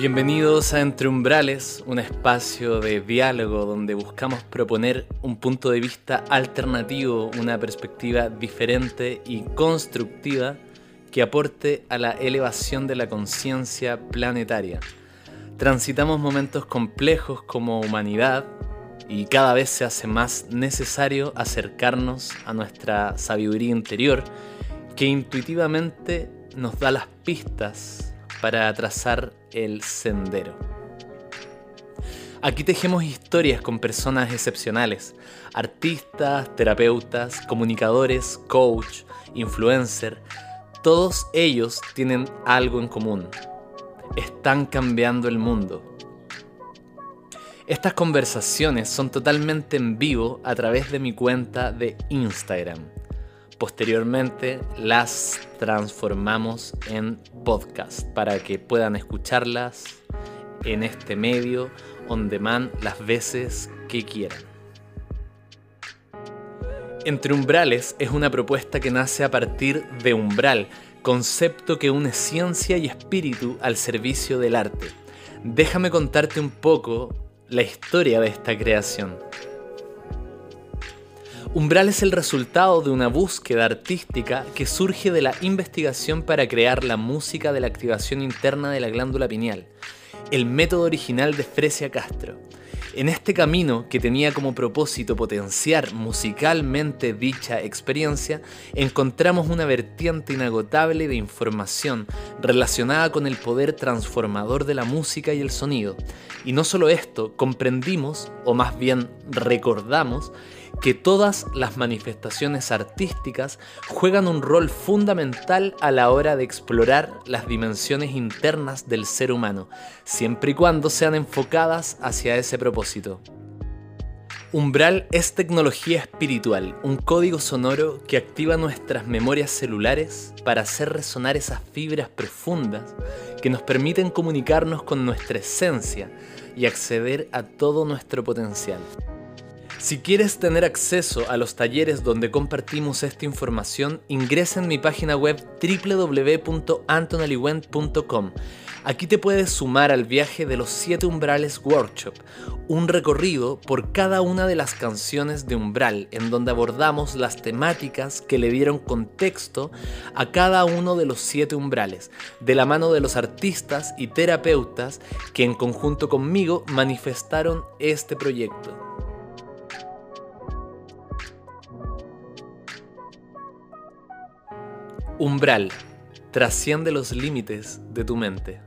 Bienvenidos a Entre Umbrales, un espacio de diálogo donde buscamos proponer un punto de vista alternativo, una perspectiva diferente y constructiva que aporte a la elevación de la conciencia planetaria. Transitamos momentos complejos como humanidad y cada vez se hace más necesario acercarnos a nuestra sabiduría interior que intuitivamente nos da las pistas para trazar el sendero. Aquí tejemos historias con personas excepcionales, artistas, terapeutas, comunicadores, coach, influencer. Todos ellos tienen algo en común. Están cambiando el mundo. Estas conversaciones son totalmente en vivo a través de mi cuenta de Instagram. Posteriormente las transformamos en podcast para que puedan escucharlas en este medio on demand las veces que quieran. Entre umbrales es una propuesta que nace a partir de umbral, concepto que une ciencia y espíritu al servicio del arte. Déjame contarte un poco la historia de esta creación. Umbral es el resultado de una búsqueda artística que surge de la investigación para crear la música de la activación interna de la glándula pineal, el método original de Fresia Castro. En este camino, que tenía como propósito potenciar musicalmente dicha experiencia, encontramos una vertiente inagotable de información relacionada con el poder transformador de la música y el sonido. Y no solo esto, comprendimos, o más bien recordamos, que todas las manifestaciones artísticas juegan un rol fundamental a la hora de explorar las dimensiones internas del ser humano, siempre y cuando sean enfocadas hacia ese propósito. Umbral es tecnología espiritual, un código sonoro que activa nuestras memorias celulares para hacer resonar esas fibras profundas que nos permiten comunicarnos con nuestra esencia y acceder a todo nuestro potencial. Si quieres tener acceso a los talleres donde compartimos esta información, ingresa en mi página web www.antonaliwent.com. Aquí te puedes sumar al viaje de los 7 umbrales workshop, un recorrido por cada una de las canciones de umbral, en donde abordamos las temáticas que le dieron contexto a cada uno de los 7 umbrales, de la mano de los artistas y terapeutas que en conjunto conmigo manifestaron este proyecto. Umbral. Trasciende los límites de tu mente.